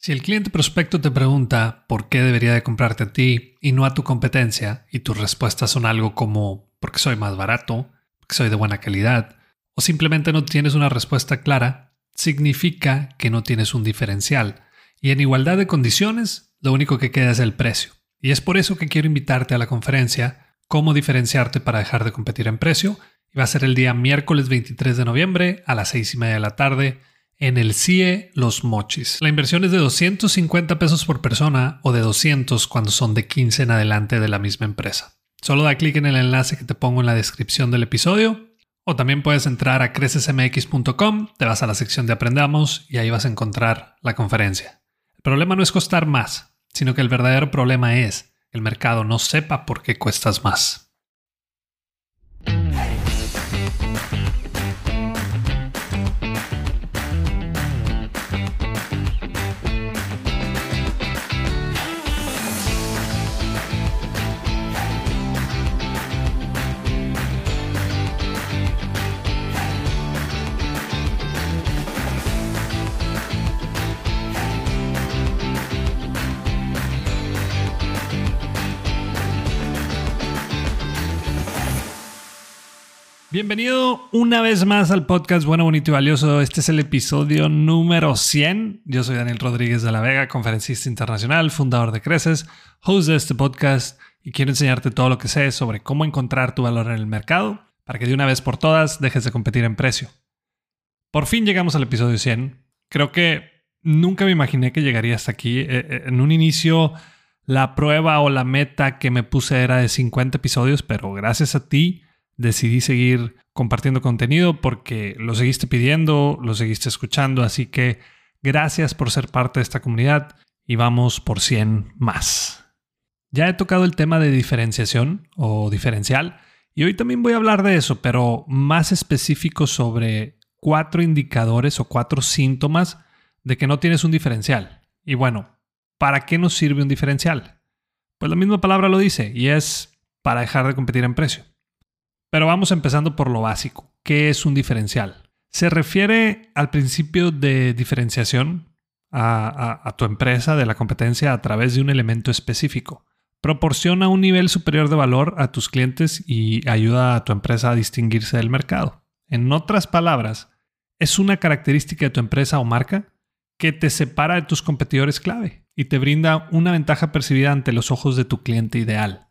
Si el cliente prospecto te pregunta por qué debería de comprarte a ti y no a tu competencia, y tus respuestas son algo como porque soy más barato, porque soy de buena calidad, o simplemente no tienes una respuesta clara, significa que no tienes un diferencial. Y en igualdad de condiciones, lo único que queda es el precio. Y es por eso que quiero invitarte a la conferencia Cómo diferenciarte para dejar de competir en precio. Y va a ser el día miércoles 23 de noviembre a las 6 y media de la tarde en el CIE Los Mochis. La inversión es de 250 pesos por persona o de 200 cuando son de 15 en adelante de la misma empresa. Solo da clic en el enlace que te pongo en la descripción del episodio o también puedes entrar a crecesmx.com, te vas a la sección de Aprendamos y ahí vas a encontrar la conferencia. El problema no es costar más, sino que el verdadero problema es que el mercado no sepa por qué cuestas más. Bienvenido una vez más al podcast Bueno, Bonito y Valioso. Este es el episodio número 100. Yo soy Daniel Rodríguez de la Vega, conferencista internacional, fundador de Creces, host de este podcast y quiero enseñarte todo lo que sé sobre cómo encontrar tu valor en el mercado para que de una vez por todas dejes de competir en precio. Por fin llegamos al episodio 100. Creo que nunca me imaginé que llegaría hasta aquí. Eh, eh, en un inicio la prueba o la meta que me puse era de 50 episodios, pero gracias a ti decidí seguir compartiendo contenido porque lo seguiste pidiendo, lo seguiste escuchando, así que gracias por ser parte de esta comunidad y vamos por 100 más. Ya he tocado el tema de diferenciación o diferencial y hoy también voy a hablar de eso, pero más específico sobre cuatro indicadores o cuatro síntomas de que no tienes un diferencial. Y bueno, ¿para qué nos sirve un diferencial? Pues la misma palabra lo dice y es para dejar de competir en precio. Pero vamos empezando por lo básico. ¿Qué es un diferencial? Se refiere al principio de diferenciación a, tu empresa de la competencia a través de un elemento específico. Proporciona un nivel superior de valor a tus clientes y ayuda a tu empresa a distinguirse del mercado. En otras palabras, es una característica de tu empresa o marca que te separa de tus competidores clave y te brinda una ventaja percibida ante los ojos de tu cliente ideal.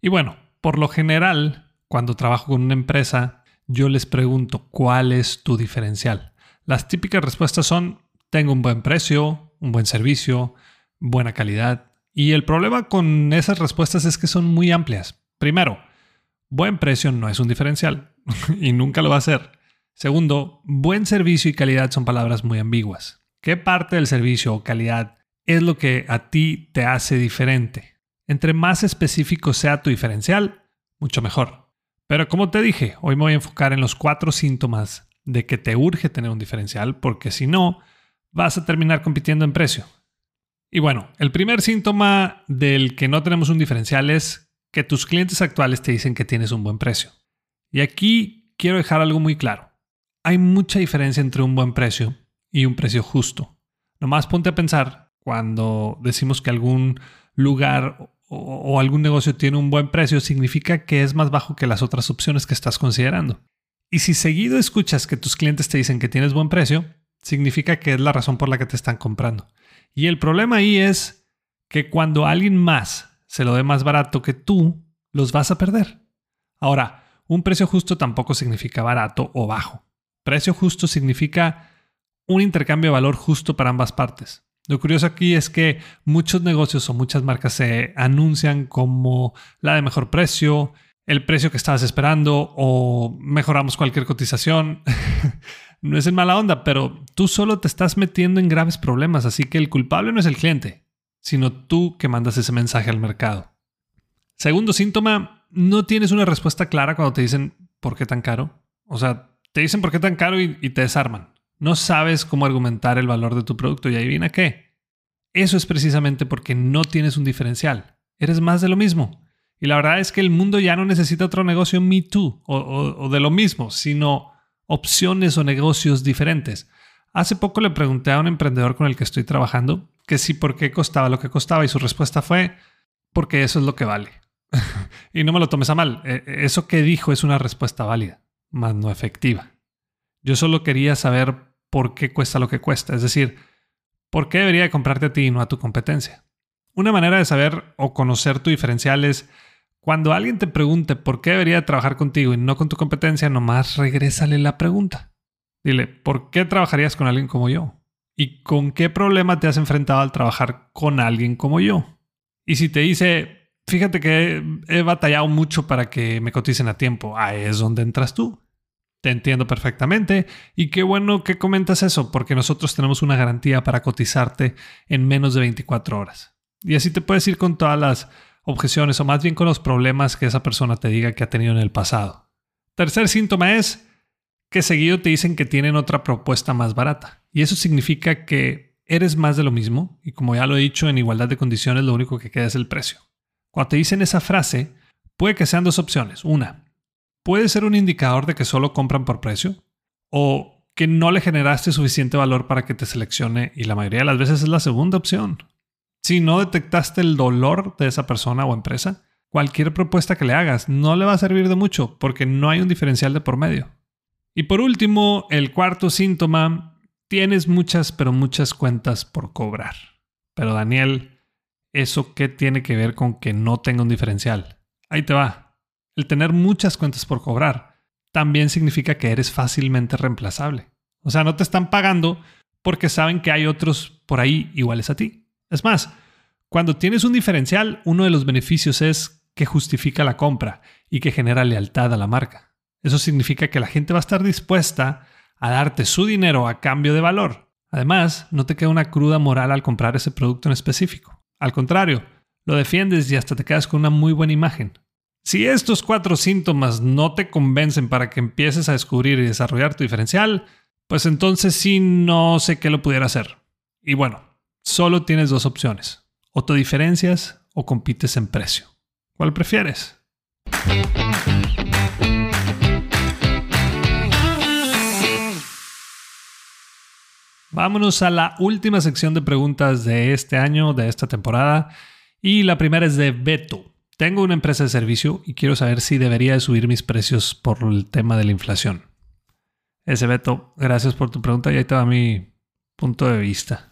Y bueno, por lo general, cuando trabajo con una empresa, yo les pregunto, ¿cuál es tu diferencial? Las típicas respuestas son, tengo un buen precio, un buen servicio, buena calidad. Y el problema con esas respuestas es que son muy amplias. Primero, buen precio no es un diferencial y nunca lo va a ser. Segundo, buen servicio y calidad son palabras muy ambiguas. ¿Qué parte del servicio o calidad es lo que a ti te hace diferente? Entre más específico sea tu diferencial, mucho mejor. Pero como te dije, hoy me voy a enfocar en los cuatro síntomas de que te urge tener un diferencial, porque si no, vas a terminar compitiendo en precio. Y bueno, el primer síntoma del que no tenemos un diferencial es que tus clientes actuales te dicen que tienes un buen precio. Y aquí quiero dejar algo muy claro. Hay mucha diferencia entre un buen precio y un precio justo. Nomás ponte a pensar cuando decimos que algún lugar o, algún negocio tiene un buen precio, significa que es más bajo que las otras opciones que estás considerando. Y si seguido escuchas que tus clientes te dicen que tienes buen precio, significa que es la razón por la que te están comprando. Y el problema ahí es que cuando alguien más se lo dé más barato que tú, los vas a perder. Ahora, un precio justo tampoco significa barato o bajo. Precio justo significa un intercambio de valor justo para ambas partes. Lo curioso aquí es que muchos negocios o muchas marcas se anuncian como la de mejor precio, el precio que estabas esperando o mejoramos cualquier cotización. no es en mala onda, pero tú solo te estás metiendo en graves problemas, así que el culpable no es el cliente, sino tú que mandas ese mensaje al mercado. Segundo síntoma, no tienes una respuesta clara cuando te dicen ¿por qué tan caro? O sea, te dicen por qué tan caro y, y te desarman. No sabes cómo argumentar el valor de tu producto y adivina qué. Eso es precisamente porque no tienes un diferencial. Eres más de lo mismo. Y la verdad es que el mundo ya no necesita otro negocio Me Too o, de lo mismo, sino opciones o negocios diferentes. Hace poco le pregunté a un emprendedor con el que estoy trabajando que sí por qué costaba lo que costaba y su respuesta fue porque eso es lo que vale. y no me lo tomes a mal, e, e, eso que dijo es una respuesta válida, más no efectiva. Yo solo quería saber por qué cuesta lo que cuesta, es decir, por qué debería comprarte a ti y no a tu competencia. Una manera de saber o conocer tu diferencial es cuando alguien te pregunte por qué debería trabajar contigo y no con tu competencia, nomás regrésale la pregunta. Dile, ¿por qué trabajarías con alguien como yo? ¿Y con qué problema te has enfrentado al trabajar con alguien como yo? Y si te dice, fíjate que he, batallado mucho para que me coticen a tiempo, ahí es donde entras tú. Te entiendo perfectamente y qué bueno que comentas eso, porque nosotros tenemos una garantía para cotizarte en menos de 24 horas. Y así te puedes ir con todas las objeciones o más bien con los problemas que esa persona te diga que ha tenido en el pasado. Tercer síntoma es que seguido te dicen que tienen otra propuesta más barata. Y eso significa que eres más de lo mismo y como ya lo he dicho, en igualdad de condiciones lo único que queda es el precio. Cuando te dicen esa frase, puede que sean dos opciones. Una, puede ser un indicador de que solo compran por precio o que no le generaste suficiente valor para que te seleccione y la mayoría de las veces es la segunda opción. Si no detectaste el dolor de esa persona o empresa, cualquier propuesta que le hagas no le va a servir de mucho porque no hay un diferencial de por medio. Y por último, el cuarto síntoma, tienes muchas, pero muchas cuentas por cobrar. Pero Daniel, ¿eso qué tiene que ver con que no tenga un diferencial? Ahí te va. El tener muchas cuentas por cobrar también significa que eres fácilmente reemplazable. O sea, no te están pagando porque saben que hay otros por ahí iguales a ti. Es más, cuando tienes un diferencial, uno de los beneficios es que justifica la compra y que genera lealtad a la marca. Eso significa que la gente va a estar dispuesta a darte su dinero a cambio de valor. Además, no te queda una cruda moral al comprar ese producto en específico. Al contrario, lo defiendes y hasta te quedas con una muy buena imagen. Si estos cuatro síntomas no te convencen para que empieces a descubrir y desarrollar tu diferencial, pues entonces sí no sé qué lo pudiera hacer. Y bueno, solo tienes dos opciones. O te diferencias o compites en precio. ¿Cuál prefieres? Vámonos a la última sección de preguntas de este año, de esta temporada. Y la primera es de Beto. Tengo una empresa de servicio y quiero saber si debería subir mis precios por el tema de la inflación. Ese Beto, gracias por tu pregunta y ahí te va mi punto de vista.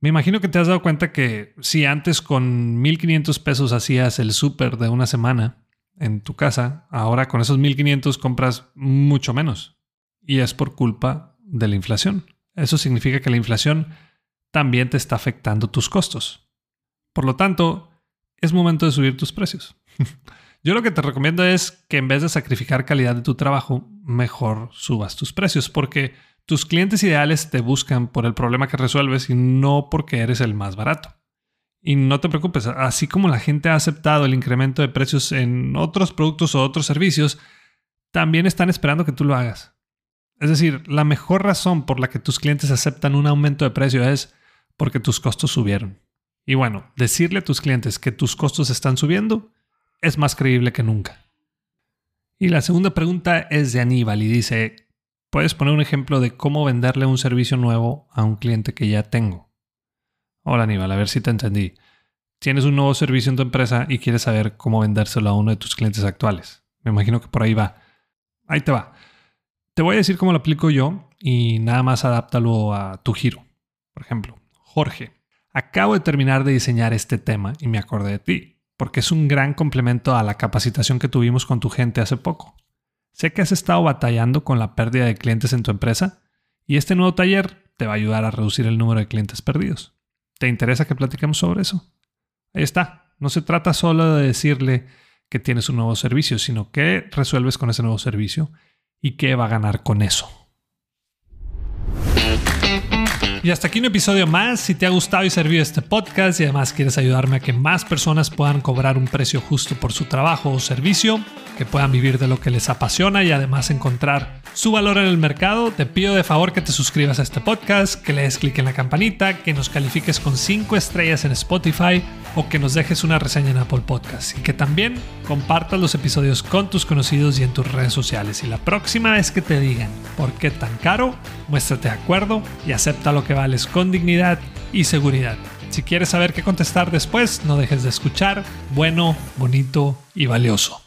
Me imagino que te has dado cuenta que si antes con 1.500 pesos hacías el súper de una semana en tu casa, ahora con esos 1.500 compras mucho menos. Y es por culpa de la inflación. Eso significa que la inflación también te está afectando tus costos. Por lo tanto, es momento de subir tus precios. Yo lo que te recomiendo es que en vez de sacrificar calidad de tu trabajo, mejor subas tus precios, porque tus clientes ideales te buscan por el problema que resuelves y no porque eres el más barato. Y no te preocupes, así como la gente ha aceptado el incremento de precios en otros productos o otros servicios, también están esperando que tú lo hagas. Es decir, la mejor razón por la que tus clientes aceptan un aumento de precio es porque tus costos subieron. Y bueno, decirle a tus clientes que tus costos están subiendo es más creíble que nunca. Y la segunda pregunta es de Aníbal y dice, ¿puedes poner un ejemplo de cómo venderle un servicio nuevo a un cliente que ya tengo? Hola Aníbal, a ver si te entendí. Tienes un nuevo servicio en tu empresa y quieres saber cómo vendérselo a uno de tus clientes actuales. Me imagino que por ahí va. Ahí te va. Te voy a decir cómo lo aplico yo y nada más adáptalo a tu giro. Por ejemplo, Jorge, acabo de terminar de diseñar este tema y me acordé de ti, porque es un gran complemento a la capacitación que tuvimos con tu gente hace poco. Sé que has estado batallando con la pérdida de clientes en tu empresa y este nuevo taller te va a ayudar a reducir el número de clientes perdidos. ¿Te interesa que platiquemos sobre eso? Ahí está. No se trata solo de decirle que tienes un nuevo servicio, sino que resuelves con ese nuevo servicio y qué va a ganar con eso. Y hasta aquí un episodio más. Si te ha gustado y servido este podcast y además quieres ayudarme a que más personas puedan cobrar un precio justo por su trabajo o servicio, que puedan vivir de lo que les apasiona y además encontrar su valor en el mercado, te pido de favor que te suscribas a este podcast, que le des clic en la campanita, que nos califiques con 5 estrellas en Spotify o que nos dejes una reseña en Apple Podcast y que también compartas los episodios con tus conocidos y en tus redes sociales. Y la próxima vez que te digan por qué tan caro, muéstrate de acuerdo y acepta lo que vales con dignidad y seguridad. Si quieres saber qué contestar después, no dejes de escuchar. Bueno, bonito y valioso.